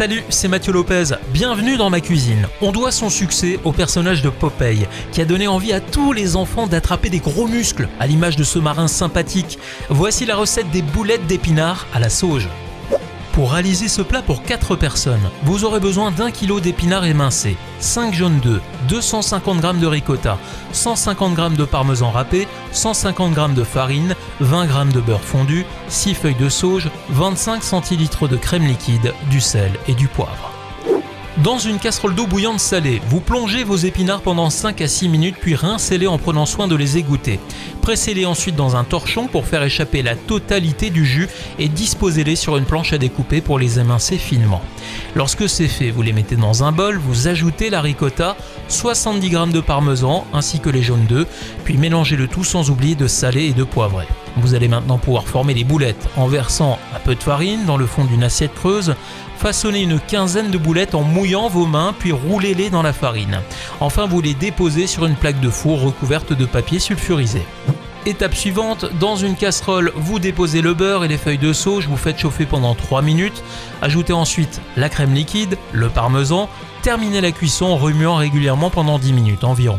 Salut, c'est Mathieu Lopez. Bienvenue dans ma cuisine. On doit son succès au personnage de Popeye, qui a donné envie à tous les enfants d'attraper des gros muscles, à l'image de ce marin sympathique. Voici la recette des boulettes d'épinards à la sauge. Pour réaliser ce plat pour 4 personnes, vous aurez besoin d'un kilo d'épinards émincés, 5 jaunes d'œufs, 250 g de ricotta, 150 g de parmesan râpé, 150 g de farine, 20 g de beurre fondu, 6 feuilles de sauge, 25 centilitres de crème liquide, du sel et du poivre. Dans une casserole d'eau bouillante salée, vous plongez vos épinards pendant 5 à 6 minutes puis rincez-les en prenant soin de les égoutter. Pressez-les ensuite dans un torchon pour faire échapper la totalité du jus et disposez-les sur une planche à découper pour les émincer finement. Lorsque c'est fait, vous les mettez dans un bol, vous ajoutez la ricotta, 70 g de parmesan ainsi que les jaunes d'œufs, puis mélangez le tout sans oublier de saler et de poivrer. Vous allez maintenant pouvoir former les boulettes en versant un peu de farine dans le fond d'une assiette creuse, façonnez une quinzaine de boulettes en mouillant vos mains puis roulez-les dans la farine. Enfin, vous les déposez sur une plaque de four recouverte de papier sulfurisé. Étape suivante, dans une casserole, vous déposez le beurre et les feuilles de sauge, vous faites chauffer pendant 3 minutes, ajoutez ensuite la crème liquide, le parmesan, terminez la cuisson en remuant régulièrement pendant 10 minutes environ.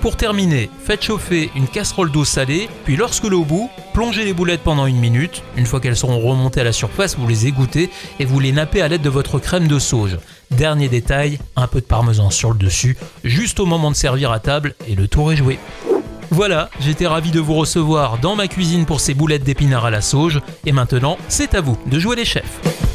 Pour terminer, faites chauffer une casserole d'eau salée, puis lorsque l'eau bout, plongez les boulettes pendant une minute. Une fois qu'elles seront remontées à la surface, vous les égouttez et vous les nappez à l'aide de votre crème de sauge. Dernier détail, un peu de parmesan sur le dessus, juste au moment de servir à table et le tour est joué. Voilà, j'étais ravi de vous recevoir dans ma cuisine pour ces boulettes d'épinards à la sauge, et maintenant, c'est à vous de jouer les chefs.